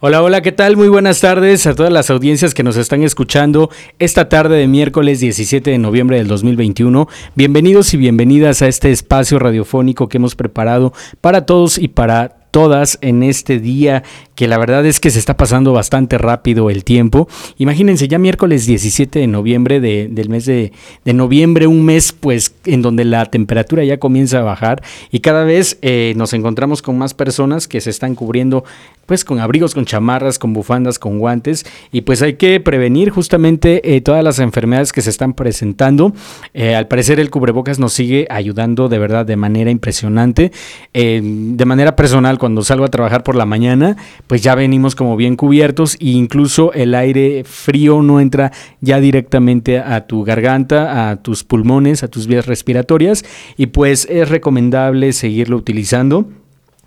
Hola, hola, ¿qué tal? Muy buenas tardes a todas las audiencias que nos están escuchando esta tarde de miércoles 17 de noviembre del 2021. Bienvenidos y bienvenidas a este espacio radiofónico que hemos preparado para todos y para todas en este día que la verdad es que se está pasando bastante rápido el tiempo. Imagínense, ya miércoles 17 de noviembre del mes de, noviembre, un mes pues en donde la temperatura ya comienza a bajar y cada vez eh, nos encontramos con más personas que se están cubriendo pues con abrigos, con chamarras, con bufandas, con guantes y pues hay que prevenir justamente eh, todas las enfermedades que se están presentando. Eh, al parecer el cubrebocas nos sigue ayudando de verdad de manera impresionante. de manera personal, cuando salgo a trabajar por la mañana, pues ya venimos como bien cubiertos e incluso el aire frío no entra ya directamente a tu garganta, a tus pulmones, a tus vías respiratorias y pues es recomendable seguirlo utilizando.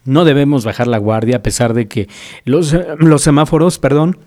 No debemos bajar la guardia a pesar de que los, los semáforos, perdón,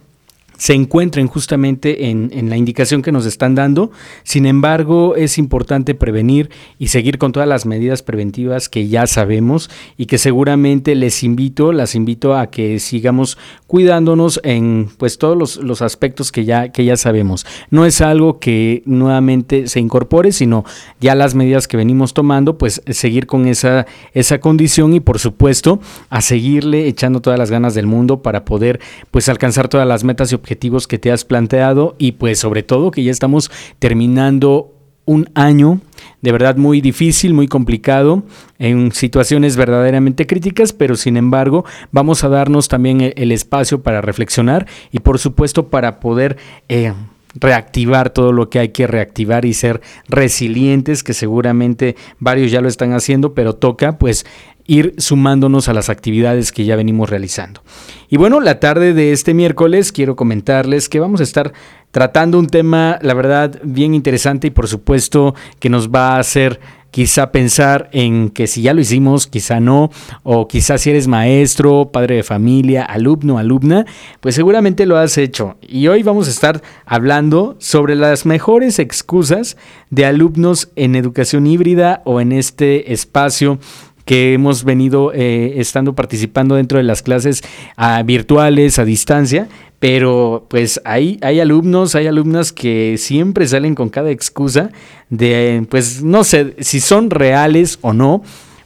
se encuentren justamente en, la indicación que nos están dando. Sin embargo, es importante prevenir y seguir con todas las medidas preventivas que ya sabemos y que seguramente les invito, las invito a que sigamos cuidándonos en pues todos los, los aspectos que ya, que ya sabemos. No es algo que nuevamente se incorpore, sino ya las medidas que venimos tomando, pues seguir con esa, esa condición y por supuesto a seguirle echando todas las ganas del mundo para poder pues alcanzar todas las metas y objetivos que te has planteado y pues sobre todo que ya estamos terminando un año de verdad muy difícil, muy complicado, en situaciones verdaderamente críticas, pero sin embargo vamos a darnos también el, espacio para reflexionar y por supuesto para poder... Eh, reactivar todo lo que hay que reactivar y ser resilientes, que seguramente varios ya lo están haciendo, pero toca pues ir sumándonos a las actividades que ya venimos realizando. Y bueno, la tarde de este miércoles quiero comentarles que vamos a estar tratando un tema, la verdad, bien interesante y por supuesto que nos va a hacer quizá pensar en que si ya lo hicimos, quizá no, o quizá si eres maestro, padre de familia, alumno, alumna, pues seguramente lo has hecho. Y hoy vamos a estar hablando sobre las mejores excusas de alumnos en educación híbrida o en este espacio que hemos venido eh, estando participando dentro de las clases ah, virtuales a distancia, pero pues hay, hay alumnos, hay alumnas que siempre salen con cada excusa de, pues no sé si son reales o no,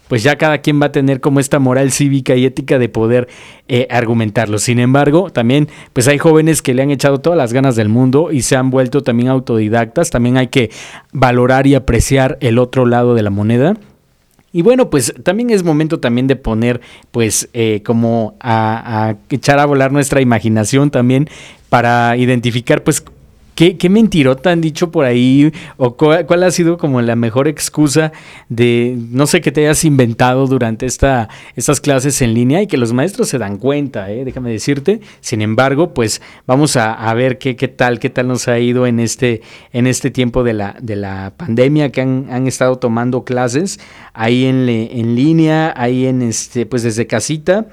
pues ya cada quien va a tener como esta moral cívica y ética de poder eh, argumentarlo. Sin embargo, también pues hay jóvenes que le han echado todas las ganas del mundo y se han vuelto también autodidactas. También hay que valorar y apreciar el otro lado de la moneda. Y bueno, pues también es momento también de poner, pues, eh, como a, a, echar a volar nuestra imaginación también para identificar, pues, ¿Qué, qué mentirota han dicho por ahí? ¿O cuál, ha sido como la mejor excusa de, no sé, que te hayas inventado durante esta, estas clases en línea y que los maestros se dan cuenta, ¿eh? déjame decirte? Sin embargo, pues vamos a, ver qué, qué, tal, qué tal nos ha ido en este, en este tiempo de la, de la pandemia que han, han estado tomando clases ahí en, en línea, ahí en este, pues desde casita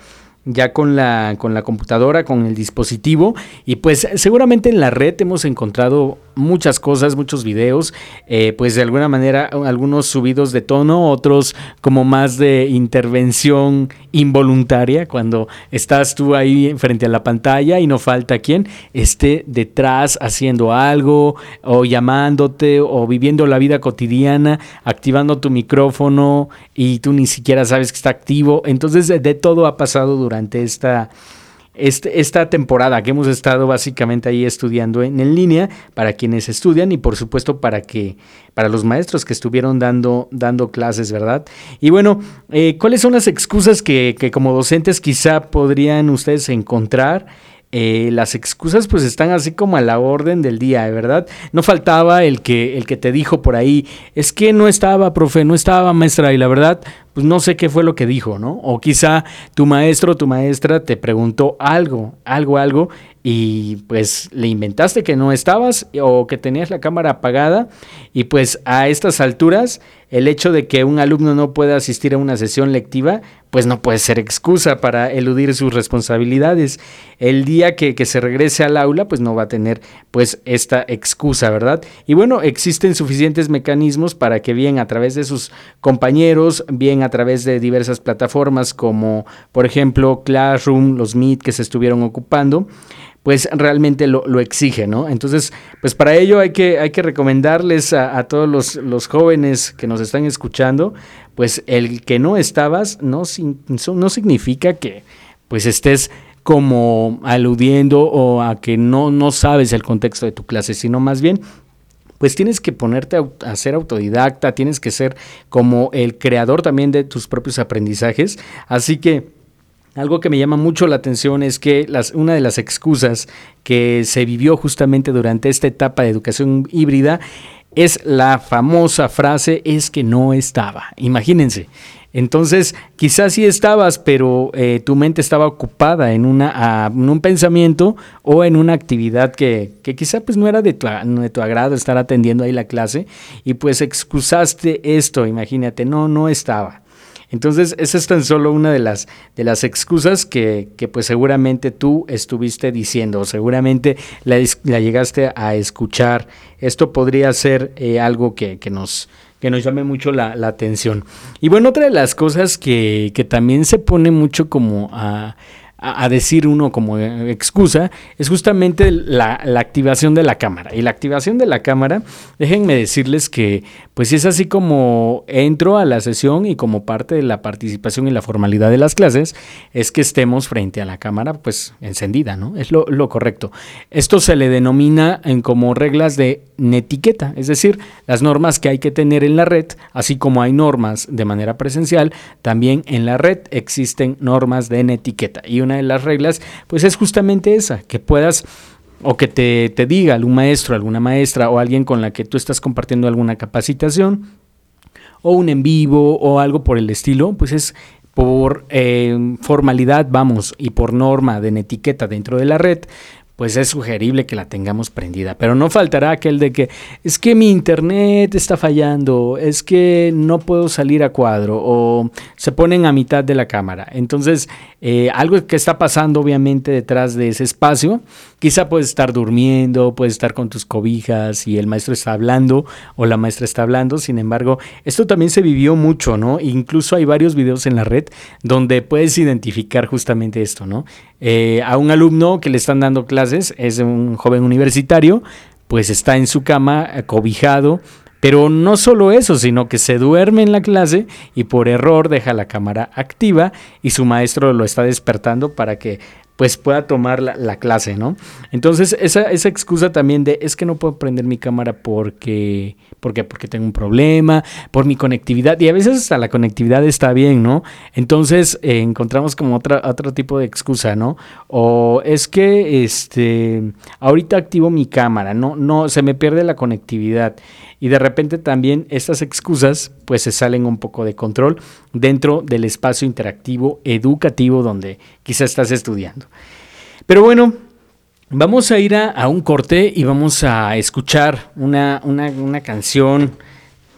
ya con la, con la computadora, con el dispositivo. Y pues seguramente en la red hemos encontrado muchas cosas, muchos videos, eh, pues de alguna manera algunos subidos de tono, otros como más de intervención involuntaria, cuando estás tú ahí frente a la pantalla y no falta quien esté detrás haciendo algo o llamándote o viviendo la vida cotidiana, activando tu micrófono y tú ni siquiera sabes que está activo. Entonces de todo ha pasado durante esta este, esta temporada que hemos estado básicamente ahí estudiando en, en, línea para quienes estudian y por supuesto para que para los maestros que estuvieron dando, dando clases, ¿verdad? Y bueno, eh, ¿cuáles son las excusas que, que como docentes quizá podrían ustedes encontrar? Eh, las excusas pues están así como a la orden del día, ¿verdad? No faltaba el que, el que te dijo por ahí, es que no estaba, profe, no estaba maestra, y la verdad, pues no sé qué fue lo que dijo, ¿no? O quizá tu maestro o tu maestra te preguntó algo, algo, algo, y pues le inventaste que no estabas o que tenías la cámara apagada, y pues a estas alturas, el hecho de que un alumno no pueda asistir a una sesión lectiva, pues no puede ser excusa para eludir sus responsabilidades. El día que, que, se regrese al aula, pues no va a tener pues esta excusa, ¿verdad? Y bueno, existen suficientes mecanismos para que bien a través de sus compañeros, bien a través de diversas plataformas como por ejemplo Classroom, los Meet que se estuvieron ocupando, pues realmente lo, lo, exige, ¿no? Entonces, pues para ello hay que, hay que recomendarles a, todos los, los, jóvenes que nos están escuchando, pues el que no estabas no, significa que pues estés como aludiendo o a que no, no sabes el contexto de tu clase, sino más bien pues tienes que ponerte a, ser autodidacta, tienes que ser como el creador también de tus propios aprendizajes. Así que algo que me llama mucho la atención es que las, una de las excusas que se vivió justamente durante esta etapa de educación híbrida es la famosa frase es que no estaba. Imagínense. Entonces, quizás sí estabas, pero eh, tu mente estaba ocupada en, una, un pensamiento o en una actividad que, que quizá pues no era de tu, de tu, agrado estar atendiendo ahí la clase y pues excusaste esto, imagínate, no, no estaba. Entonces, esa es tan solo una de las, de las excusas que, que pues seguramente tú estuviste diciendo, seguramente la, la llegaste a escuchar. Esto podría ser eh, algo que, que, nos, que nos llame mucho la, la, atención. Y bueno, otra de las cosas que, que también se pone mucho como a a, decir uno como excusa es justamente la, activación de la cámara. Y la activación de la cámara, déjenme decirles que pues es así como entro a la sesión y como parte de la participación y la formalidad de las clases, es que estemos frente a la cámara pues encendida, ¿no? Es lo, lo correcto. Esto se le denomina en como reglas de netiqueta, es decir, las normas que hay que tener en la red, así como hay normas de manera presencial, también en la red existen normas de netiqueta. Y una de las reglas, pues es justamente esa, que puedas o que te, te diga algún maestro, alguna maestra o alguien con la que tú estás compartiendo alguna capacitación o un en vivo o algo por el estilo, pues es por eh, formalidad, vamos, y por norma de etiqueta dentro de la red, pues es sugerible que la tengamos prendida. Pero no faltará aquel de que es que mi internet está fallando, es que no puedo salir a cuadro o se ponen a mitad de la cámara. Entonces, eh, algo que está pasando obviamente detrás de ese espacio, quizá puedes estar durmiendo, puedes estar con tus cobijas y el maestro está hablando o la maestra está hablando. Sin embargo, esto también se vivió mucho, ¿no? Incluso hay varios videos en la red donde puedes identificar justamente esto, ¿no? Eh, a un alumno que le están dando clases, es un joven universitario, pues está en su cama eh, cobijado, pero no solo eso, sino que se duerme en la clase y por error deja la cámara activa y su maestro lo está despertando para que pues pueda tomar la, clase, ¿no? Entonces, esa, esa, excusa también de es que no puedo prender mi cámara porque, porque, porque tengo un problema, por mi conectividad, y a veces hasta la conectividad está bien, ¿no? Entonces, eh, encontramos como otra, otro tipo de excusa, ¿no? O es que, este, ahorita activo mi cámara, no, no, se me pierde la conectividad. Y de repente también estas excusas pues se salen un poco de control dentro del espacio interactivo educativo donde quizás estás estudiando. Pero bueno, vamos a ir a, un corte y vamos a escuchar una, una, canción,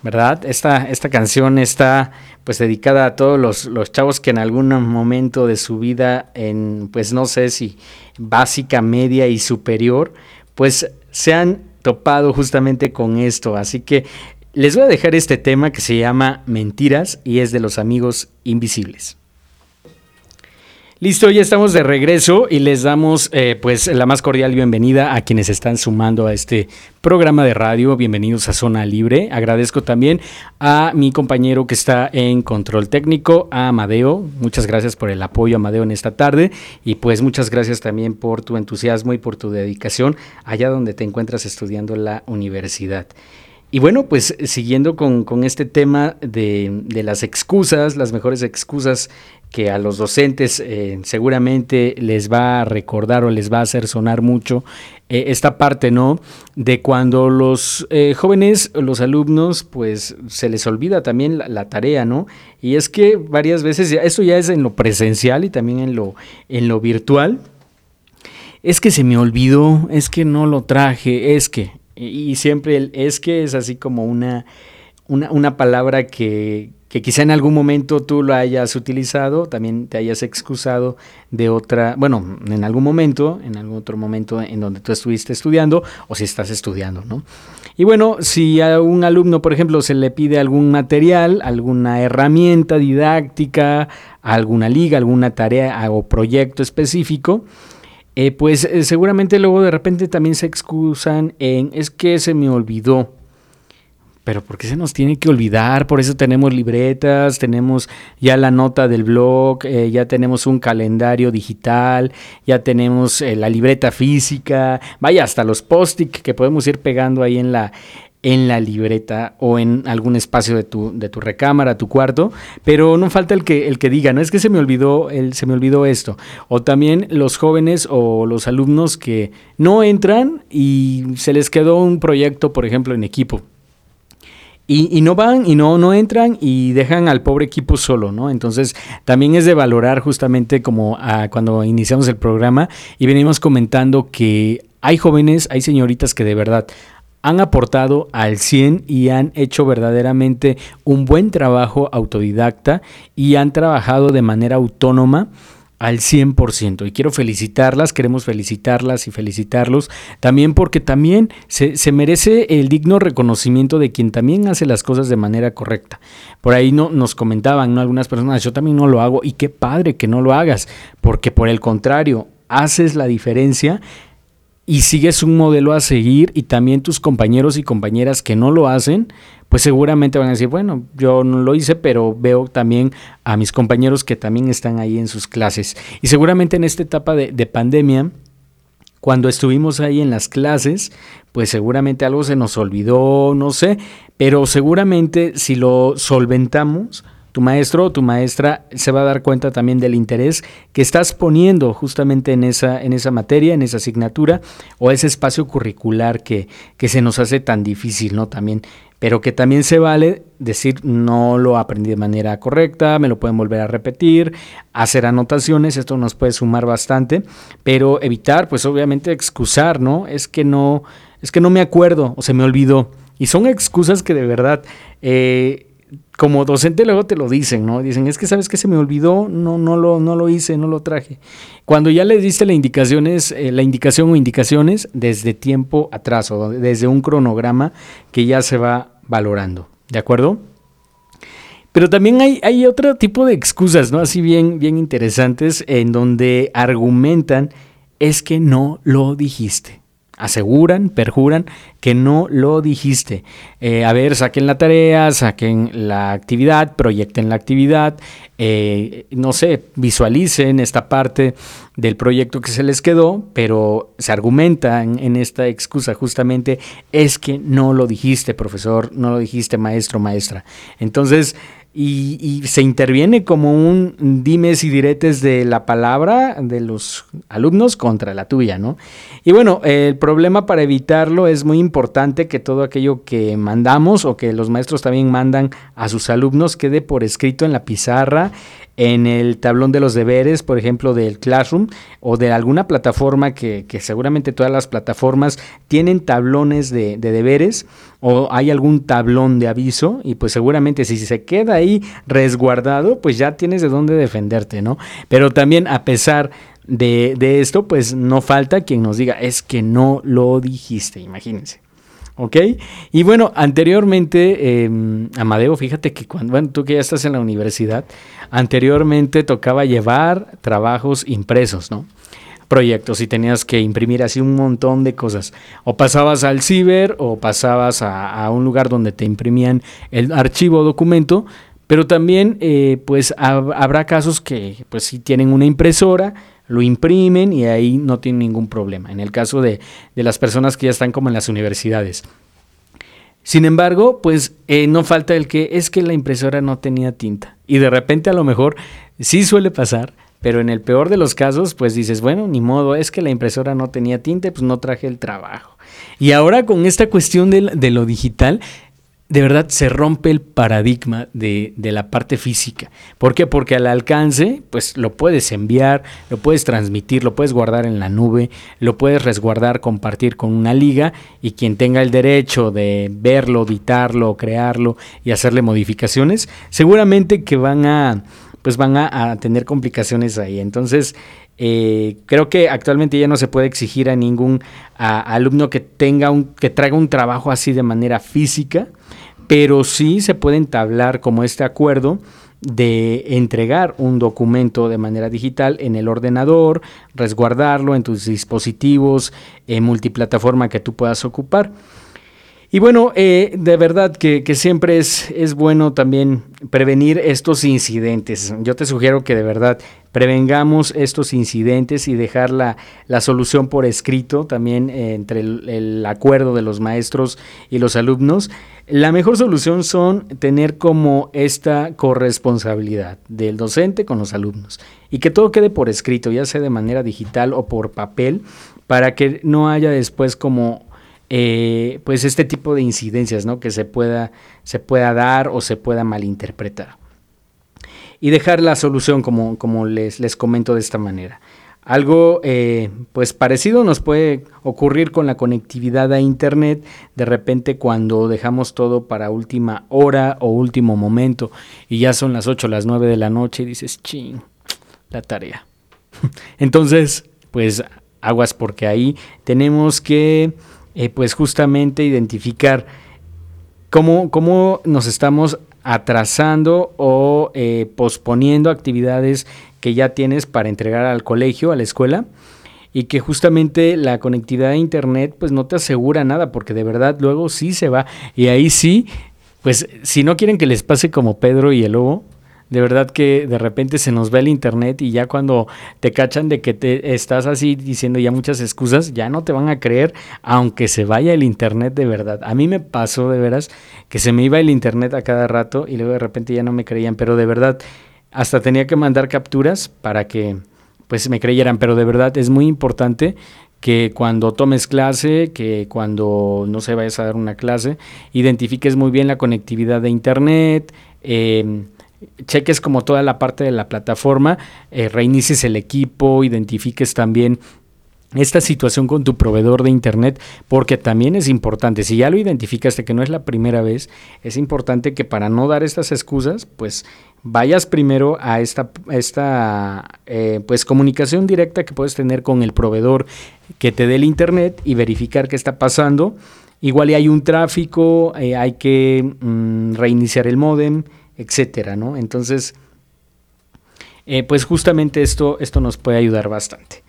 ¿verdad? Esta, esta canción está pues dedicada a todos los, los, chavos que en algún momento de su vida, en pues no sé si básica, media y superior, pues se han topado justamente con esto. Así que les voy a dejar este tema que se llama Mentiras y es de los amigos invisibles. Listo, ya estamos de regreso y les damos eh, pues la más cordial bienvenida a quienes están sumando a este programa de radio. Bienvenidos a Zona Libre. Agradezco también a mi compañero que está en control técnico, a Amadeo. Muchas gracias por el apoyo, Amadeo, en esta tarde. Y pues muchas gracias también por tu entusiasmo y por tu dedicación allá donde te encuentras estudiando la universidad. Y bueno, pues siguiendo con, este tema de, de, las excusas, las mejores excusas que a los docentes eh, seguramente les va a recordar o les va a hacer sonar mucho eh, esta parte, ¿no? De cuando los eh, jóvenes, los alumnos, pues se les olvida también la, tarea, ¿no? Y es que varias veces, esto ya es en lo presencial y también en lo, en lo virtual, es que se me olvidó, es que no lo traje, es que, y siempre el es que es así como una, una, una palabra que, que quizá en algún momento tú lo hayas utilizado, también te hayas excusado de otra, bueno, en algún momento, en algún otro momento en donde tú estuviste estudiando o si estás estudiando, ¿no? Y bueno, si a un alumno, por ejemplo, se le pide algún material, alguna herramienta didáctica, alguna liga, alguna tarea o proyecto específico, eh, pues eh, seguramente luego de repente también se excusan en es que se me olvidó pero ¿por qué se nos tiene que olvidar? Por eso tenemos libretas, tenemos ya la nota del blog, eh, ya tenemos un calendario digital, ya tenemos eh, la libreta física, vaya, hasta los post-it que podemos ir pegando ahí en la, en la libreta o en algún espacio de tu, de tu recámara, tu cuarto, pero no falta el que, el que diga, no es que se me olvidó, el, se me olvidó esto. O también los jóvenes o los alumnos que no entran y se les quedó un proyecto, por ejemplo, en equipo y, no van y no, no entran y dejan al pobre equipo solo, ¿no? Entonces también es de valorar justamente como ah, cuando iniciamos el programa y venimos comentando que hay jóvenes, hay señoritas que de verdad han aportado al 100 y han hecho verdaderamente un buen trabajo autodidacta y han trabajado de manera autónoma al 100%. Y quiero felicitarlas, queremos felicitarlas y felicitarlos también porque también se, merece el digno reconocimiento de quien también hace las cosas de manera correcta. Por ahí no, nos comentaban ¿no? algunas personas, yo también no lo hago y qué padre que no lo hagas, porque por el contrario, haces la diferencia y sigues un modelo a seguir y también tus compañeros y compañeras que no lo hacen, pues seguramente van a decir, bueno, yo no lo hice, pero veo también a mis compañeros que también están ahí en sus clases. Y seguramente en esta etapa de, de pandemia, cuando estuvimos ahí en las clases, pues seguramente algo se nos olvidó, no sé, pero seguramente si lo solventamos, tu maestro o tu maestra se va a dar cuenta también del interés que estás poniendo justamente en esa, en esa materia, en esa asignatura o ese espacio curricular que, que se nos hace tan difícil, ¿no? También, pero que también se vale decir no lo aprendí de manera correcta, me lo pueden volver a repetir, hacer anotaciones, esto nos puede sumar bastante, pero evitar, pues obviamente excusar, ¿no? Es que no, es que no me acuerdo o se me olvidó. Y son excusas que de verdad eh, como docente luego te lo dicen, ¿no? Dicen, es que sabes que se me olvidó, no, no, lo, no lo hice, no lo traje. Cuando ya le diste la, indicaciones, eh, la indicación o indicaciones desde tiempo atrás o desde un cronograma que ya se va valorando, ¿de acuerdo? Pero también hay, hay otro tipo de excusas, ¿no? Así bien, bien interesantes en donde argumentan es que no lo dijiste aseguran, perjuran que no lo dijiste. Eh, a ver, saquen la tarea, saquen la actividad, proyecten la actividad, eh, no sé, visualicen esta parte del proyecto que se les quedó, pero se argumenta en, esta excusa justamente es que no lo dijiste, profesor, no lo dijiste, maestro, maestra. Entonces, y, se interviene como un dimes y diretes de la palabra de los alumnos contra la tuya, ¿no? Y bueno, el problema para evitarlo es muy importante que todo aquello que mandamos o que los maestros también mandan a sus alumnos quede por escrito en la pizarra, en el tablón de los deberes, por ejemplo, del Classroom o de alguna plataforma que, seguramente todas las plataformas tienen tablones de, deberes o hay algún tablón de aviso y pues seguramente si se queda ahí resguardado, pues ya tienes de dónde defenderte, ¿no? Pero también a pesar de, de esto, pues no falta quien nos diga, es que no lo dijiste, imagínense. ¿Ok? Y bueno, anteriormente, em, Amadeo, fíjate que cuando, bueno, tú que ya estás en la universidad, anteriormente tocaba llevar trabajos impresos, ¿no? Proyectos y tenías que imprimir así un montón de cosas. O pasabas al ciber o pasabas a, un lugar donde te imprimían el archivo o documento, pero también eh, pues habrá casos que pues si tienen una impresora, lo imprimen y ahí no tienen ningún problema. En el caso de, las personas que ya están como en las universidades. Sin embargo, pues eh, no falta el que es que la impresora no tenía tinta. Y de repente a lo mejor sí suele pasar, pero en el peor de los casos, pues dices, bueno, ni modo, es que la impresora no tenía tinta, pues no traje el trabajo. Y ahora con esta cuestión de, de lo digital, de verdad se rompe el paradigma de, la parte física. ¿Por qué? Porque al alcance, pues lo puedes enviar, lo puedes transmitir, lo puedes guardar en la nube, lo puedes resguardar, compartir con una liga y quien tenga el derecho de verlo, editarlo, crearlo y hacerle modificaciones, seguramente que van a pues van a, tener complicaciones ahí. Entonces, eh, creo que actualmente ya no se puede exigir a ningún alumno que tenga un, que traiga un trabajo así de manera física pero sí se puede entablar como este acuerdo de entregar un documento de manera digital en el ordenador, resguardarlo en tus dispositivos, en multiplataforma que tú puedas ocupar. Y bueno, eh, de verdad que, siempre es, es, bueno también prevenir estos incidentes. Yo te sugiero que de verdad prevengamos estos incidentes y dejar la, solución por escrito también eh, entre el, acuerdo de los maestros y los alumnos. La mejor solución son tener como esta corresponsabilidad del docente con los alumnos y que todo quede por escrito, ya sea de manera digital o por papel, para que no haya después como eh, pues este tipo de incidencias, ¿no? Que se pueda, se pueda dar o se pueda malinterpretar. Y dejar la solución como, como les, les comento de esta manera. Algo eh, pues parecido nos puede ocurrir con la conectividad a internet de repente cuando dejamos todo para última hora o último momento y ya son las 8 las 9 de la noche y dices, ching, la tarea. Entonces, pues aguas porque ahí tenemos que eh, pues justamente identificar cómo, cómo nos estamos atrasando o eh, posponiendo actividades que ya tienes para entregar al colegio, a la escuela, y que justamente la conectividad a internet pues no te asegura nada, porque de verdad luego sí se va, y ahí sí, pues si no quieren que les pase como Pedro y el lobo, de verdad que de repente se nos ve el internet y ya cuando te cachan de que te estás así diciendo ya muchas excusas, ya no te van a creer aunque se vaya el internet de verdad. A mí me pasó de veras que se me iba el internet a cada rato y luego de repente ya no me creían, pero de verdad hasta tenía que mandar capturas para que pues me creyeran, pero de verdad es muy importante que cuando tomes clase, que cuando no se vayas a dar una clase, identifiques muy bien la conectividad de internet, eh, cheques como toda la parte de la plataforma, eh, reinicies el equipo, identifiques también esta situación con tu proveedor de internet, porque también es importante, si ya lo identificaste que no es la primera vez, es importante que para no dar estas excusas, pues vayas primero a esta, esta eh, pues comunicación directa que puedes tener con el proveedor que te dé el internet y verificar qué está pasando. Igual y hay un tráfico, eh, hay que mm, reiniciar el modem, etcétera, ¿no? Entonces, eh, pues justamente esto, esto nos puede ayudar bastante.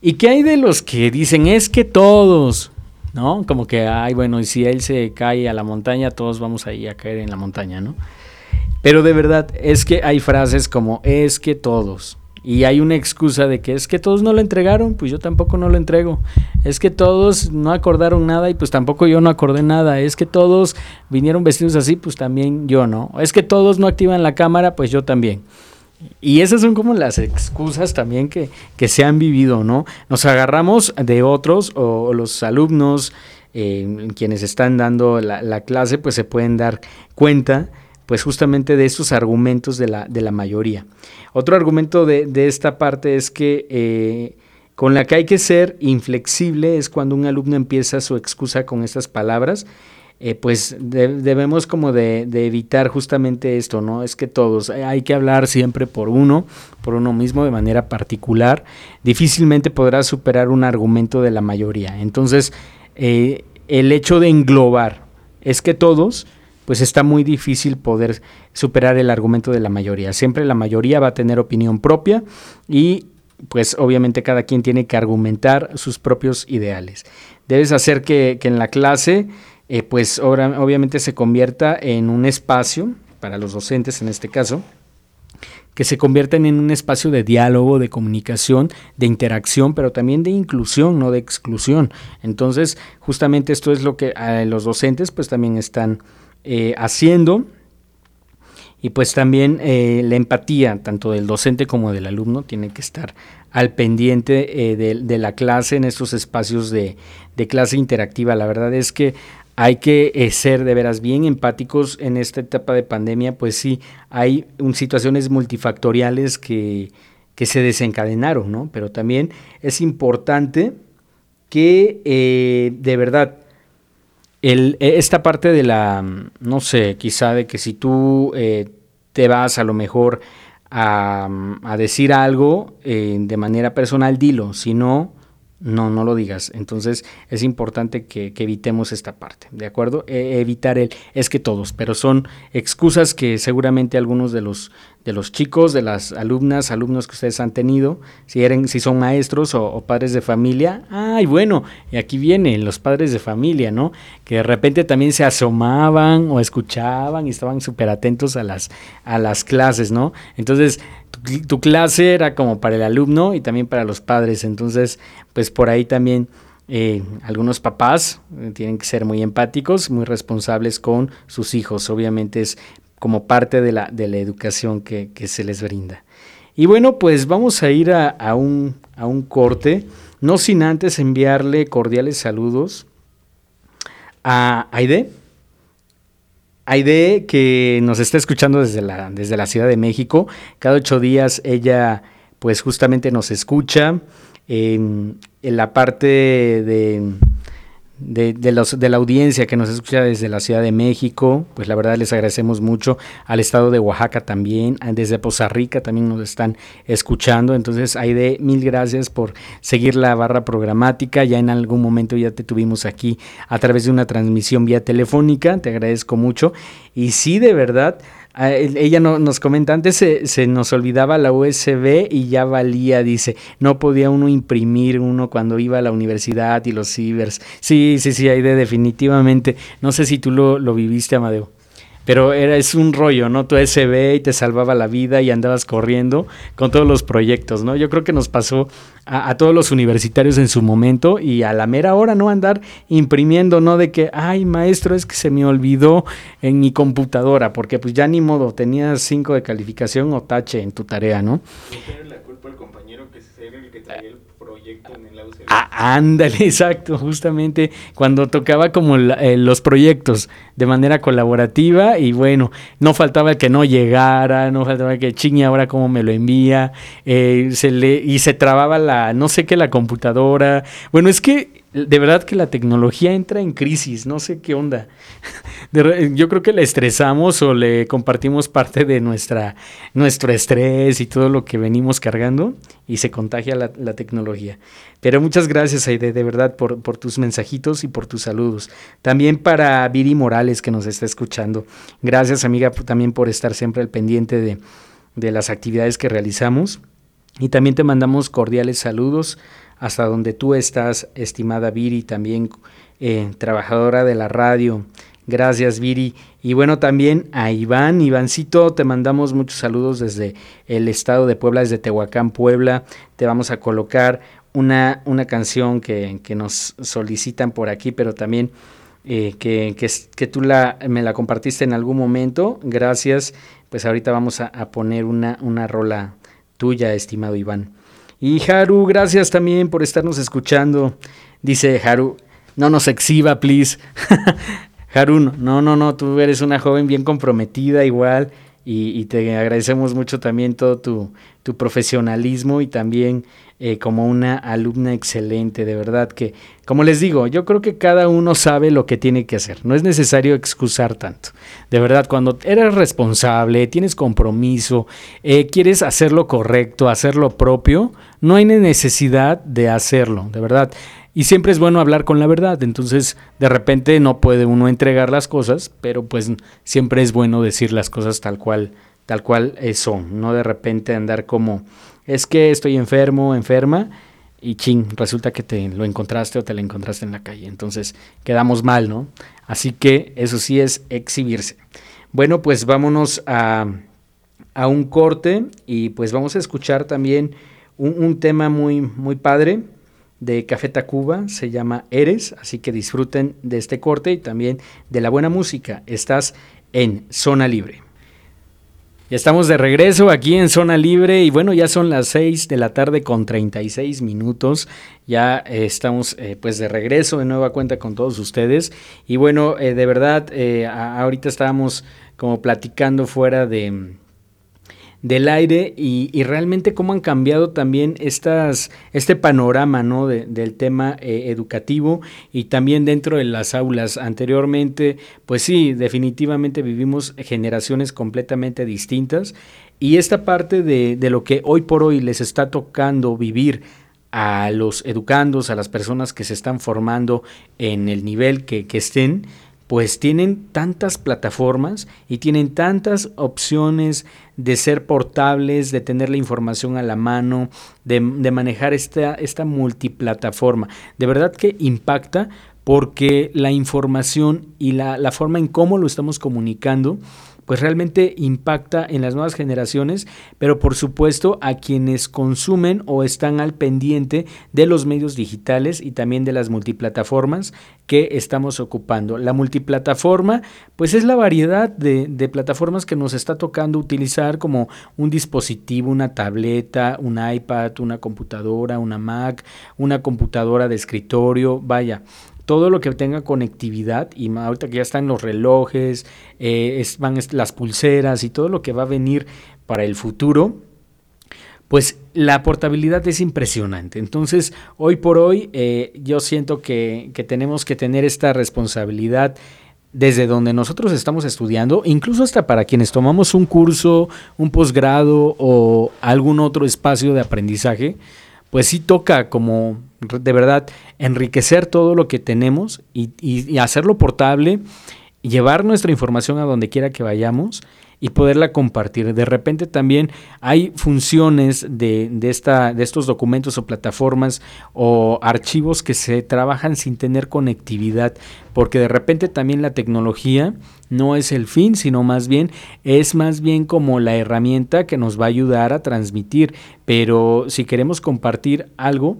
¿Y qué hay de los que dicen es que todos, ¿no? Como que, ay, bueno, y si él se cae a la montaña, todos vamos ahí a caer en la montaña, ¿no? Pero de verdad, es que hay frases como es que todos, y hay una excusa de que es que todos no lo entregaron, pues yo tampoco no lo entrego. Es que todos no acordaron nada y pues tampoco yo no acordé nada. Es que todos vinieron vestidos así, pues también yo no. Es que todos no activan la cámara, pues yo también. Y esas son como las excusas también que, que se han vivido, ¿no? Nos agarramos de otros o, los alumnos, eh, quienes están dando la, la clase, pues se pueden dar cuenta pues justamente de esos argumentos de la, de la mayoría. Otro argumento de, esta parte es que eh, con la que hay que ser inflexible es cuando un alumno empieza su excusa con estas palabras, eh, pues debemos como de, evitar justamente esto, ¿no? Es que todos, eh, hay que hablar siempre por uno, por uno mismo de manera particular, difícilmente podrás superar un argumento de la mayoría. Entonces, el hecho de englobar es que todos, pues está muy difícil poder superar el argumento de la mayoría. Siempre la mayoría va a tener opinión propia y pues obviamente cada quien tiene que argumentar sus propios ideales. Debes hacer que, en la clase eh, pues obviamente se convierta en un espacio, para los docentes en este caso, que se conviertan en un espacio de diálogo, de comunicación, de interacción, pero también de inclusión, no de exclusión. Entonces, justamente esto es lo que eh, los docentes pues también están eh, haciendo. Y pues también eh, la empatía, tanto del docente como del alumno, tiene que estar al pendiente eh, de, la clase en estos espacios de, clase interactiva. La verdad es que hay que ser de veras bien empáticos en esta etapa de pandemia, pues sí, hay situaciones multifactoriales que, que, se desencadenaron, ¿no? Pero también es importante que de verdad el, esta parte de la, no sé, quizá de que si tú eh, te vas a lo mejor a, a decir algo de manera personal, dilo, si no, no, no lo digas. Entonces es importante que, evitemos esta parte, ¿de acuerdo? E, evitar el es que todos, pero son excusas que seguramente algunos de los, de los chicos, de las alumnas, alumnos que ustedes han tenido, si, eran, si son maestros o, padres de familia, ay, bueno, y aquí vienen los padres de familia, ¿no? Que de repente también se asomaban o escuchaban y estaban súper atentos a las, a las clases, ¿no? Entonces, tu, clase era como para el alumno y también para los padres. Entonces, pues por ahí también eh, algunos papás eh, tienen que ser muy empáticos, muy responsables con sus hijos. Obviamente es como parte de la, de la educación que, se les brinda. Y bueno, pues vamos a ir a, a, un, a un corte, no sin antes enviarle cordiales saludos a Aide. Aide, que nos está escuchando desde la, desde la Ciudad de México, cada ocho días ella pues justamente nos escucha en la parte de de, los, de la audiencia que nos escucha desde la Ciudad de México, pues la verdad les agradecemos mucho, al estado de Oaxaca también, desde Poza Rica también nos están escuchando, entonces Aide, mil gracias por seguir la barra programática, ya en algún momento ya te tuvimos aquí a través de una transmisión vía telefónica, te agradezco mucho, y sí, de verdad, Ah, ella no, nos comenta, antes se, nos olvidaba la USB y ya valía, dice, no podía uno imprimir uno cuando iba a la universidad y los cibers. Sí, sí, sí, Aide, definitivamente. No sé si tú lo, lo viviste, Amadeo pero era, es un rollo, ¿no? Tu SB y te salvaba la vida y andabas corriendo con todos los proyectos, ¿no? Yo creo que nos pasó a, todos los universitarios en su momento y a la mera hora, ¿no? Andar imprimiendo, ¿no? De que, ay, maestro, es que se me olvidó en mi computadora, porque pues ya ni modo, tenías cinco de calificación o tache en tu tarea, ¿no? Ah, ándale, exacto, justamente cuando tocaba como eh, los proyectos de manera colaborativa y bueno, no faltaba el que no llegara, no faltaba que chingue ahora cómo me lo envía, eh, se le, y se trababa la, no sé qué, la computadora. Bueno, es que de verdad que la tecnología entra en crisis, no sé qué onda. yo creo que le estresamos o le compartimos parte de nuestra, nuestro estrés y todo lo que venimos cargando y se contagia la, tecnología. Pero muchas gracias, Aide, de verdad, por, por, tus mensajitos y por tus saludos. También para Viri Morales, que nos está escuchando. Gracias, amiga, también por estar siempre al pendiente de, de las actividades que realizamos. Y también te mandamos cordiales saludos hasta donde tú estás, estimada Viri, también eh, trabajadora de la radio. Gracias, Viri. Y bueno, también a Iván, Ivancito, te mandamos muchos saludos desde el estado de Puebla, desde Tehuacán, Puebla. Te vamos a colocar una, una canción que, nos solicitan por aquí, pero también eh, que, que, tú la, me la compartiste en algún momento. Gracias. Pues ahorita vamos a, a poner una, una rola tuya, estimado Iván. Y Haru, gracias también por estarnos escuchando. Dice Haru, no nos exhiba, please. Haru, no, no, no, tú eres una joven bien comprometida igual y, te agradecemos mucho también todo tu, tu profesionalismo y también eh, como una alumna excelente, de verdad que, como les digo, yo creo que cada uno sabe lo que tiene que hacer, no es necesario excusar tanto. De verdad, cuando eres responsable, tienes compromiso, eh, quieres hacer lo correcto, hacer lo propio, no hay necesidad de hacerlo, de verdad. Y siempre es bueno hablar con la verdad, entonces de repente no puede uno entregar las cosas, pero pues siempre es bueno decir las cosas tal cual, tal cual son, no de repente andar como es que estoy enfermo, enferma, y ching, resulta que te lo encontraste o te lo encontraste en la calle. Entonces quedamos mal, ¿no? Así que eso sí es exhibirse. Bueno, pues vámonos a, a un corte y pues vamos a escuchar también un, un, tema muy, muy padre de Café Tacuba, se llama Eres, así que disfruten de este corte y también de la buena música. Estás en Zona Libre. Ya estamos de regreso aquí en Zona Libre y bueno, ya son las 6 de la tarde con 36 minutos. Ya eh, estamos eh, pues de regreso de nueva cuenta con todos ustedes. Y bueno, eh, de verdad, ahorita estábamos como platicando fuera de del aire y, realmente cómo han cambiado también estas, este panorama ¿no? del tema eh, educativo y también dentro de las aulas. Anteriormente, pues sí, definitivamente vivimos generaciones completamente distintas y esta parte de, de lo que hoy por hoy les está tocando vivir a los educandos, a las personas que se están formando en el nivel que, que estén, pues tienen tantas plataformas y tienen tantas opciones de ser portables, de tener la información a la mano, de, manejar esta, esta multiplataforma. De verdad que impacta porque la información y la, la forma en cómo lo estamos comunicando pues realmente impacta en las nuevas generaciones, pero por supuesto a quienes consumen o están al pendiente de los medios digitales y también de las multiplataformas que estamos ocupando. La multiplataforma, pues es la variedad de, de plataformas que nos está tocando utilizar como un dispositivo, una tableta, un iPad, una computadora, una Mac, una computadora de escritorio, vaya todo lo que tenga conectividad, y ahorita que ya están los relojes, eh, van las pulseras y todo lo que va a venir para el futuro, pues la portabilidad es impresionante. Entonces, hoy por hoy, eh, yo siento que, que tenemos que tener esta responsabilidad desde donde nosotros estamos estudiando, incluso hasta para quienes tomamos un curso, un posgrado o algún otro espacio de aprendizaje, pues sí toca como de verdad enriquecer todo lo que tenemos y, hacerlo portable, llevar nuestra información a donde quiera que vayamos y poderla compartir. De repente también hay funciones de, esta, de estos documentos o plataformas o archivos que se trabajan sin tener conectividad, porque de repente también la tecnología no es el fin, sino más bien es más bien como la herramienta que nos va a ayudar a transmitir. Pero si queremos compartir algo,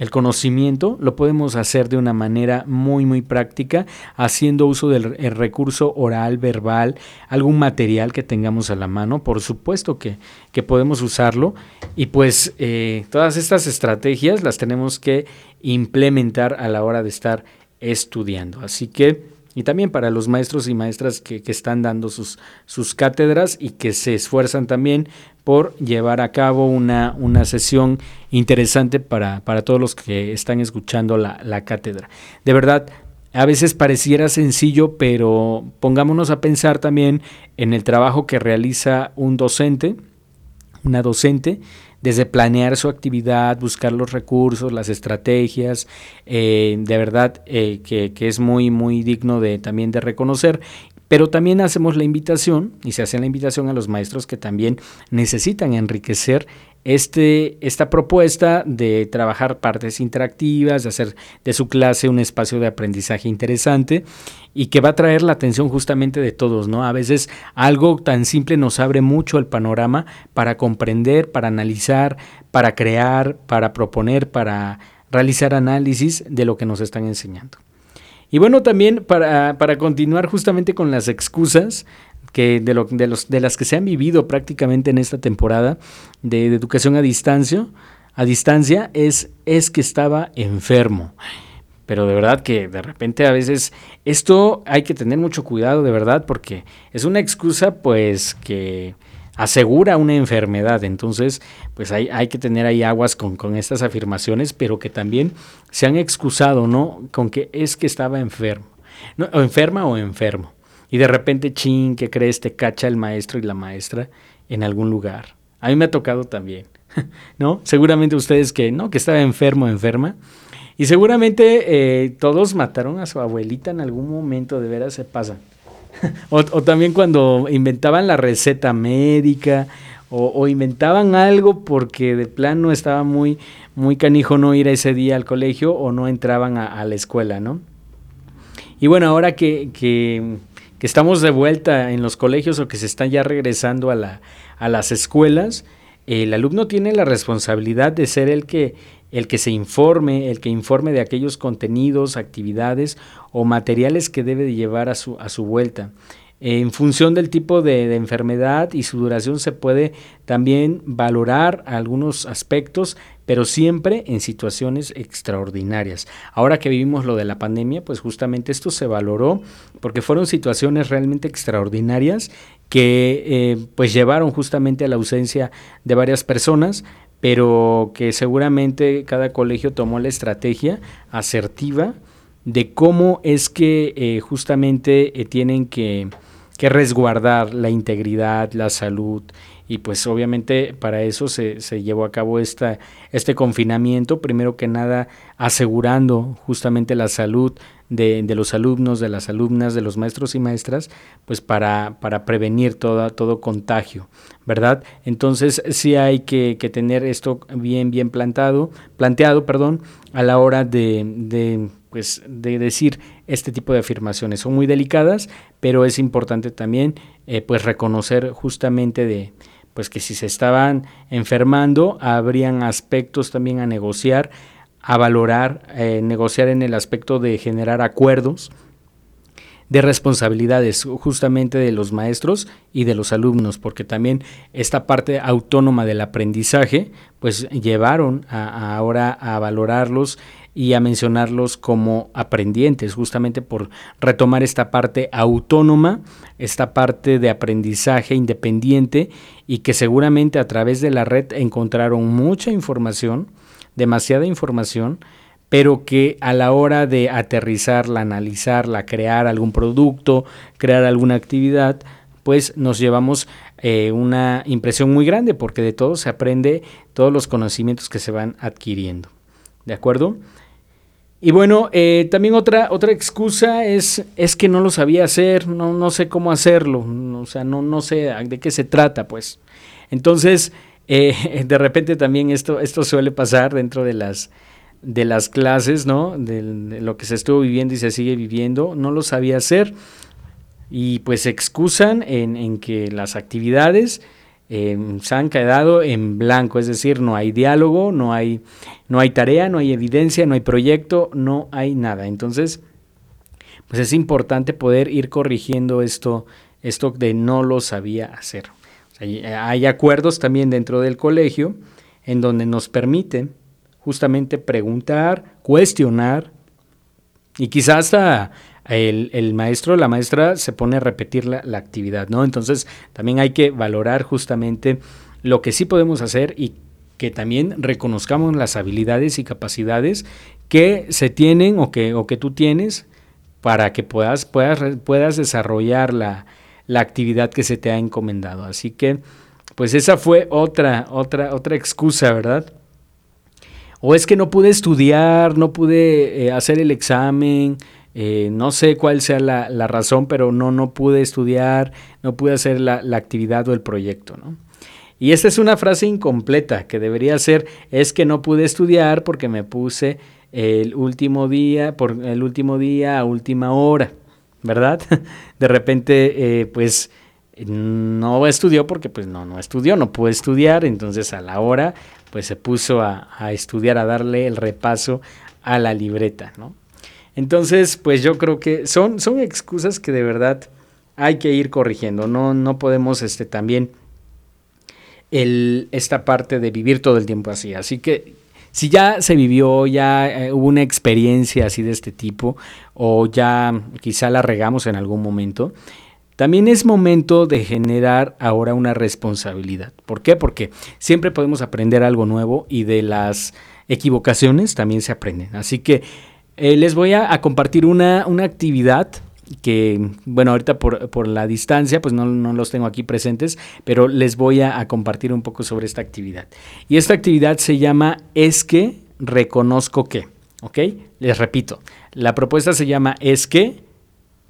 el conocimiento lo podemos hacer de una manera muy muy práctica, haciendo uso del recurso oral, verbal, algún material que tengamos a la mano, por supuesto que, que podemos usarlo y pues eh, todas estas estrategias las tenemos que implementar a la hora de estar estudiando. Así que y también para los maestros y maestras que, están dando sus, sus, cátedras y que se esfuerzan también por llevar a cabo una, una sesión interesante para, para, todos los que están escuchando la, la cátedra. De verdad, a veces pareciera sencillo, pero pongámonos a pensar también en el trabajo que realiza un docente, una docente, desde planear su actividad, buscar los recursos, las estrategias, eh, de verdad eh, que, que, es muy, muy digno de también de reconocer. Pero también hacemos la invitación, y se hace la invitación a los maestros que también necesitan enriquecer este, esta propuesta de trabajar partes interactivas, de hacer de su clase un espacio de aprendizaje interesante y que va a traer la atención justamente de todos, ¿no? A veces algo tan simple nos abre mucho el panorama para comprender, para analizar, para crear, para proponer, para realizar análisis de lo que nos están enseñando. Y bueno, también para, para continuar justamente con las excusas, que de, lo, de, los, de las que se han vivido prácticamente en esta temporada de, educación a distancia, a distancia es, es que estaba enfermo. Pero de verdad que de repente a veces esto hay que tener mucho cuidado, de verdad, porque es una excusa pues que asegura una enfermedad. Entonces, pues hay, hay que tener ahí aguas con, con, estas afirmaciones, pero que también se han excusado, ¿no? Con que es que estaba enfermo. O enferma o enfermo. Y de repente, chin, ¿qué crees? Te cacha el maestro y la maestra en algún lugar. A mí me ha tocado también, ¿no? Seguramente ustedes que, ¿no? Que estaba enfermo o enferma. Y seguramente eh, todos mataron a su abuelita en algún momento, de veras se pasa. o, también cuando inventaban la receta médica o, inventaban algo porque de plano estaba muy, muy canijo no ir ese día al colegio o no entraban a, la escuela, ¿no? Y bueno, ahora que, que que estamos de vuelta en los colegios o que se están ya regresando a, la, a las escuelas, el alumno tiene la responsabilidad de ser el que, el que se informe, el que informe de aquellos contenidos, actividades o materiales que debe de llevar a su, a su vuelta. En función del tipo de, enfermedad y su duración se puede también valorar algunos aspectos, pero siempre en situaciones extraordinarias. Ahora que vivimos lo de la pandemia, pues justamente esto se valoró porque fueron situaciones realmente extraordinarias que eh, pues llevaron justamente a la ausencia de varias personas, pero que seguramente cada colegio tomó la estrategia asertiva de cómo es que eh, justamente eh, tienen que, resguardar la integridad, la salud, y pues obviamente para eso se, se llevó a cabo esta, este confinamiento, primero que nada asegurando justamente la salud de, de, los alumnos, de las alumnas, de los maestros y maestras, pues para, para prevenir todo, todo contagio, ¿verdad? Entonces sí hay que, que, tener esto bien, bien plantado, planteado, perdón, a la hora de, pues, de decir este tipo de afirmaciones. Son muy delicadas, pero es importante también eh, pues reconocer justamente de pues que si se estaban enfermando, habrían aspectos también a negociar a valorar, eh, negociar en el aspecto de generar acuerdos de responsabilidades justamente de los maestros y de los alumnos, porque también esta parte autónoma del aprendizaje, pues llevaron a, ahora a valorarlos y a mencionarlos como aprendientes, justamente por retomar esta parte autónoma, esta parte de aprendizaje independiente y que seguramente a través de la red encontraron mucha información demasiada información, pero que a la hora de aterrizarla, analizarla, crear algún producto, crear alguna actividad, pues nos llevamos eh, una impresión muy grande, porque de todo se aprende todos los conocimientos que se van adquiriendo. ¿De acuerdo? Y bueno, eh, también otra, otra excusa es, es que no lo sabía hacer, no, no sé cómo hacerlo, o sea, no, no sé de qué se trata, pues. Entonces, eh, de repente también esto, esto suele pasar dentro de las, de las clases, ¿no? De, lo que se estuvo viviendo y se sigue viviendo, no lo sabía hacer y pues se excusan en, que las actividades se han quedado en blanco, es decir, no hay diálogo, no hay, no hay tarea, no hay evidencia, no hay proyecto, no hay nada. Entonces, pues es importante poder ir corrigiendo esto, esto de no lo sabía hacer. Hay, acuerdos también dentro del colegio en donde nos permiten justamente preguntar, cuestionar y quizás hasta el, maestro la maestra se pone a repetir la, la, actividad, ¿no? Entonces también hay que valorar justamente lo que sí podemos hacer y que también reconozcamos las habilidades y capacidades que se tienen o que, o que tú tienes para que puedas, puedas, puedas desarrollar la, la actividad que se te ha encomendado. Así que, pues esa fue otra, otra, otra excusa, ¿verdad? O es que no pude estudiar, no pude eh, hacer el examen, eh, no sé cuál sea la, razón, pero no, no pude estudiar, no pude hacer la, la actividad o el proyecto, ¿no? Y esta es una frase incompleta que debería ser, es que no pude estudiar porque me puse el último día, por el último día a última hora. ¿verdad? De repente, eh, pues no estudió porque pues no, no estudió, no pudo estudiar, entonces a la hora pues se puso a, estudiar, a darle el repaso a la libreta, ¿no? Entonces, pues yo creo que son, son excusas que de verdad hay que ir corrigiendo, no, no podemos este, también el, esta parte de vivir todo el tiempo así, así que si ya se vivió, ya eh, hubo una experiencia así de este tipo, o ya quizá la regamos en algún momento, también es momento de generar ahora una responsabilidad. ¿Por qué? Porque siempre podemos aprender algo nuevo y de las equivocaciones también se aprenden. Así que eh, les voy a, compartir una, una actividad que, bueno, ahorita por, la distancia, pues no, los tengo aquí presentes, pero les voy a, compartir un poco sobre esta actividad. Y esta actividad se llama Es que reconozco que, ¿ok? Les repito, la propuesta se llama Es que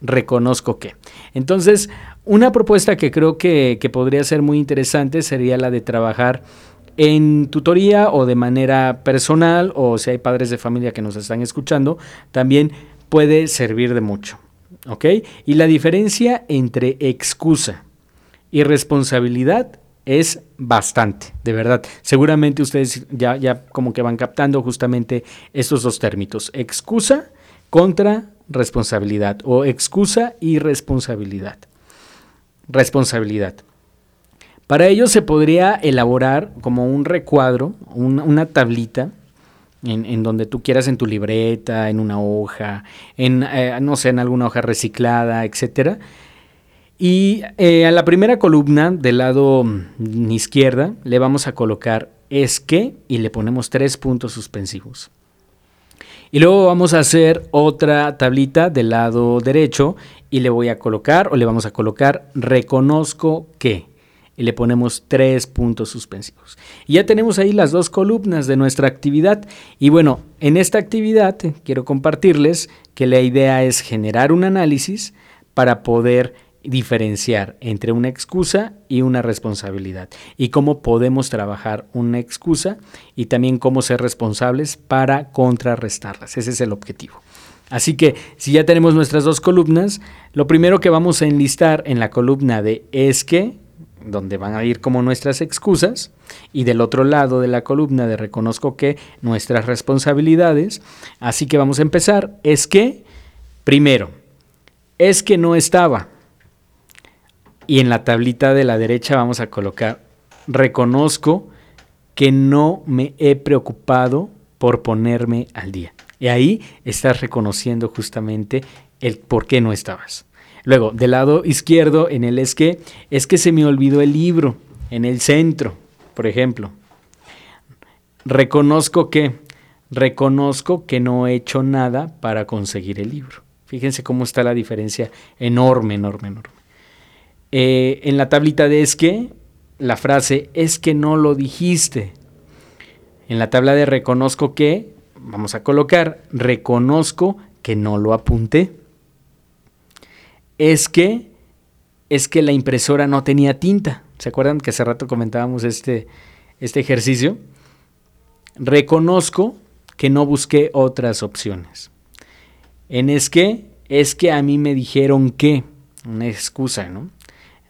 reconozco que. Entonces, una propuesta que creo que, que podría ser muy interesante sería la de trabajar en tutoría o de manera personal, o si hay padres de familia que nos están escuchando, también puede servir de mucho. ¿Ok? Y la diferencia entre excusa y responsabilidad es bastante, de verdad. Seguramente ustedes ya, ya como que van captando justamente estos dos términos, excusa contra responsabilidad o excusa y responsabilidad. responsabilidad. Para ello se podría elaborar como un recuadro, una, tablita, en, donde tú quieras en tu libreta, en una hoja, en, eh, no sé, en alguna hoja reciclada, etcétera. Y eh, a la primera columna del lado mm, izquierda le vamos a colocar es que y le ponemos tres puntos suspensivos. Y luego vamos a hacer otra tablita del lado derecho y le voy a colocar o le vamos a colocar reconozco que y le ponemos tres puntos suspensivos. Y ya tenemos ahí las dos columnas de nuestra actividad. Y bueno, en esta actividad quiero compartirles que la idea es generar un análisis para poder diferenciar entre una excusa y una responsabilidad y cómo podemos trabajar una excusa y también cómo ser responsables para contrarrestarlas. Ese es el objetivo. Así que si ya tenemos nuestras dos columnas, lo primero que vamos a enlistar en la columna de es que donde van a ir como nuestras excusas, y del otro lado de la columna de reconozco que nuestras responsabilidades. Así que vamos a empezar. Es que, primero, es que no estaba. Y en la tablita de la derecha vamos a colocar, reconozco que no me he preocupado por ponerme al día. Y ahí estás reconociendo justamente el por qué no estabas. Luego, del lado izquierdo, en el es que, es que se me olvidó el libro, en el centro, por ejemplo. Reconozco que, reconozco que no he hecho nada para conseguir el libro. Fíjense cómo está la diferencia enorme, enorme, enorme. Eh, en la tablita de es que, la frase es que no lo dijiste. En la tabla de reconozco que, vamos a colocar, reconozco que no lo apunté es que es que la impresora no tenía tinta. ¿Se acuerdan que hace rato comentábamos este, este ejercicio? Reconozco que no busqué otras opciones. En es que es que a mí me dijeron que, una excusa, ¿no?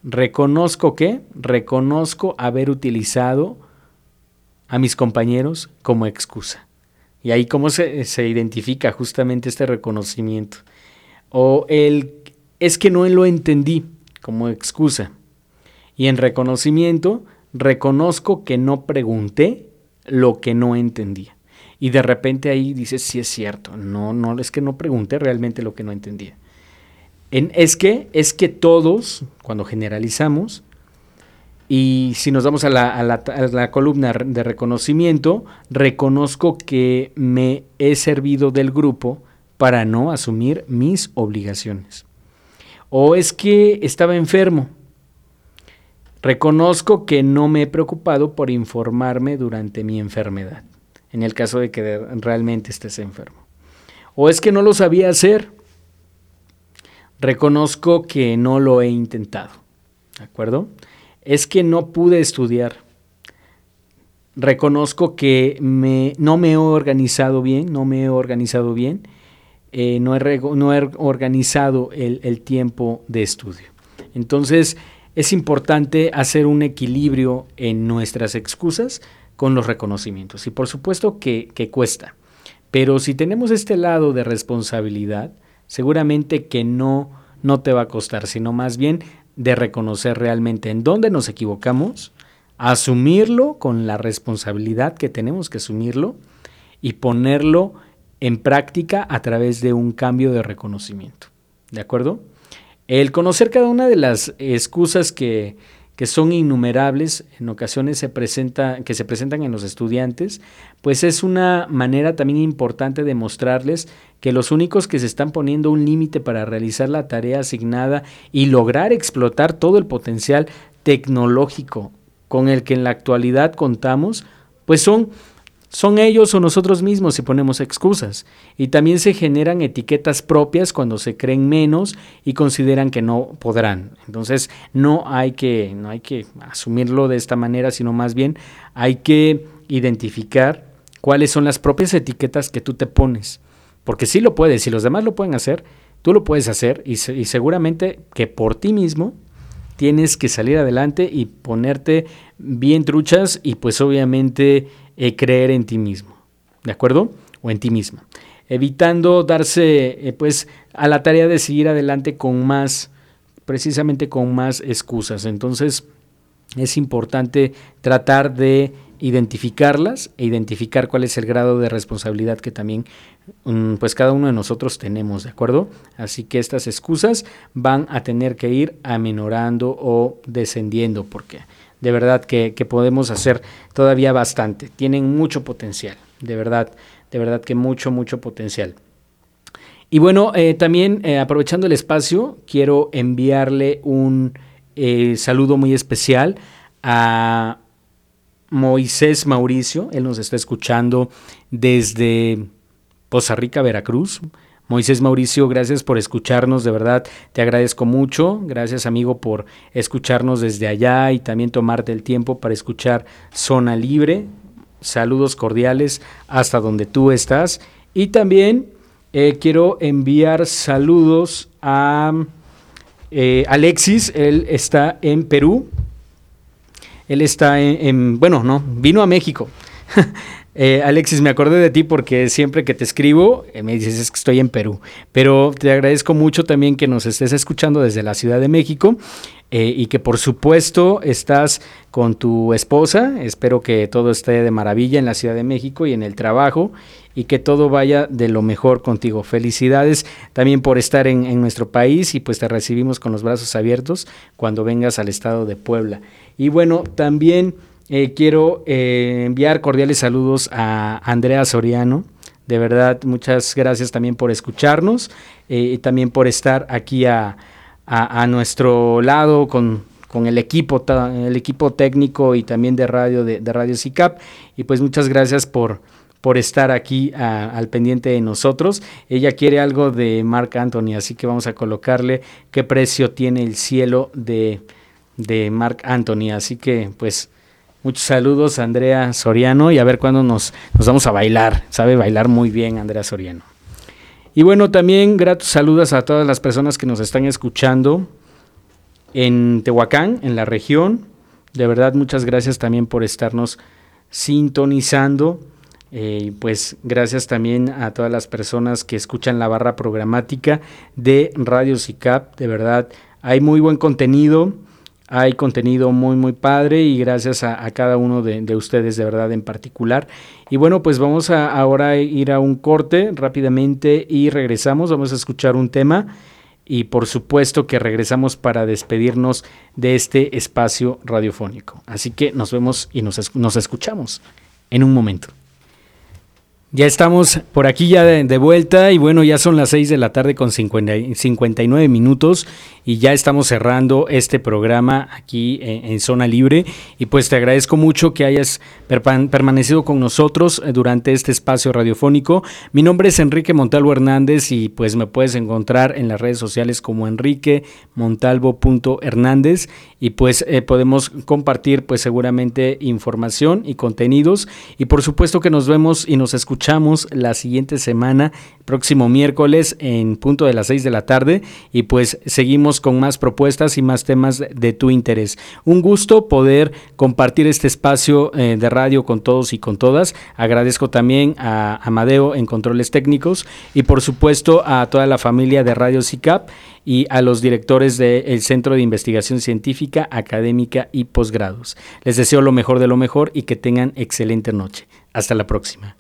Reconozco que, reconozco haber utilizado a mis compañeros como excusa. Y ahí cómo se, se identifica justamente este reconocimiento. O el es que no lo entendí como excusa. Y en reconocimiento, reconozco que no pregunté lo que no entendía. Y de repente ahí dices, sí es cierto, no, no, es que no pregunté realmente lo que no entendía. En, es que, es que todos, cuando generalizamos, y si nos vamos a la, a la, columna de reconocimiento, reconozco que me he servido del grupo para no asumir mis obligaciones. O es que estaba enfermo. Reconozco que no me he preocupado por informarme durante mi enfermedad, en el caso de que realmente estés enfermo. O es que no lo sabía hacer. Reconozco que no lo he intentado. ¿De acuerdo? Es que no pude estudiar. Reconozco que me, no me he organizado bien, no me he organizado bien eh, no, he organizado el, el, tiempo de estudio. Entonces, es importante hacer un equilibrio en nuestras excusas con los reconocimientos. Y por supuesto que, que cuesta. Pero si tenemos este lado de responsabilidad, seguramente que no, no te va a costar, sino más bien de reconocer realmente en dónde nos equivocamos, asumirlo con la responsabilidad que tenemos que asumirlo y ponerlo en práctica a través de un cambio de reconocimiento. ¿De acuerdo? El conocer cada una de las excusas que, que son innumerables, en ocasiones se presenta, que se presentan en los estudiantes, pues es una manera también importante de mostrarles que los únicos que se están poniendo un límite para realizar la tarea asignada y lograr explotar todo el potencial tecnológico con el que en la actualidad contamos, pues son son ellos o nosotros mismos si ponemos excusas. Y también se generan etiquetas propias cuando se creen menos y consideran que no podrán. Entonces no hay que, no hay que asumirlo de esta manera, sino más bien hay que identificar cuáles son las propias etiquetas que tú te pones. Porque sí lo puedes, si los demás lo pueden hacer, tú lo puedes hacer y, y seguramente que por ti mismo tienes que salir adelante y ponerte bien truchas y pues obviamente eh, creer en ti mismo, ¿de acuerdo? O en ti misma. Evitando darse eh, pues a la tarea de seguir adelante con más precisamente con más excusas. Entonces es importante tratar de identificarlas e identificar cuál es el grado de responsabilidad que también mm, pues cada uno de nosotros tenemos, ¿de acuerdo? Así que estas excusas van a tener que ir amenorando o descendiendo porque de verdad que, podemos hacer todavía bastante, tienen mucho potencial, de verdad, de verdad que mucho, mucho potencial. Y bueno, eh, también eh, aprovechando el espacio, quiero enviarle un eh, saludo muy especial a Moisés Mauricio, él nos está escuchando desde Poza Rica, Veracruz. Moisés Mauricio, gracias por escucharnos, de verdad te agradezco mucho. Gracias amigo por escucharnos desde allá y también tomarte el tiempo para escuchar Zona Libre. Saludos cordiales hasta donde tú estás. Y también eh, quiero enviar saludos a eh, Alexis, él está en Perú. Él está en, bueno, no, vino a México. Eh, Alexis, me acordé de ti porque siempre que te escribo eh, me dices es que estoy en Perú. Pero te agradezco mucho también que nos estés escuchando desde la Ciudad de México eh, y que por supuesto estás con tu esposa. Espero que todo esté de maravilla en la Ciudad de México y en el trabajo y que todo vaya de lo mejor contigo. Felicidades también por estar en, en nuestro país y pues te recibimos con los brazos abiertos cuando vengas al estado de Puebla. Y bueno, también... Eh, quiero eh, enviar cordiales saludos a Andrea Soriano. De verdad, muchas gracias también por escucharnos eh, y también por estar aquí a, nuestro lado con, el equipo, el equipo técnico y también de radio de, Radio CICAP. Y pues muchas gracias por, por estar aquí al pendiente de nosotros. Ella quiere algo de Marc Anthony, así que vamos a colocarle qué precio tiene el cielo de, de Marc Anthony. Así que pues Muchos saludos Andrea Soriano y a ver cuándo nos, nos vamos a bailar. Sabe bailar muy bien Andrea Soriano. Y bueno, también gratos saludos a todas las personas que nos están escuchando en Tehuacán, en la región. De verdad, muchas gracias también por estarnos sintonizando. Eh, pues gracias también a todas las personas que escuchan la barra programática de Radio CICAP. De verdad, hay muy buen contenido. Hay contenido muy, muy padre y gracias a, cada uno de, ustedes de verdad en particular. Y bueno, pues vamos a ahora ir a un corte rápidamente y regresamos. Vamos a escuchar un tema y por supuesto que regresamos para despedirnos de este espacio radiofónico. Así que nos vemos y nos, nos escuchamos en un momento. Ya estamos por aquí ya de, vuelta y bueno, ya son las 6 de la tarde con 59 minutos y ya estamos cerrando este programa aquí en, Zona Libre y pues te agradezco mucho que hayas permanecido con nosotros eh, durante este espacio radiofónico. Mi nombre es Enrique Montalvo Hernández y pues me puedes encontrar en las redes sociales como Enrique Montalvo.hernández y pues eh, podemos compartir pues seguramente información y contenidos y por supuesto que nos vemos y nos escuchamos escuchamos la siguiente semana, próximo miércoles en punto de las 6 de la tarde y pues seguimos con más propuestas y más temas de tu interés. Un gusto poder compartir este espacio eh, de radio con todos y con todas. Agradezco también a Amadeo en controles técnicos y por supuesto a toda la familia de Radio CICAP y a los directores del Centro de Investigación Científica, Académica y Posgrados. Les deseo lo mejor de lo mejor y que tengan excelente noche. Hasta la próxima.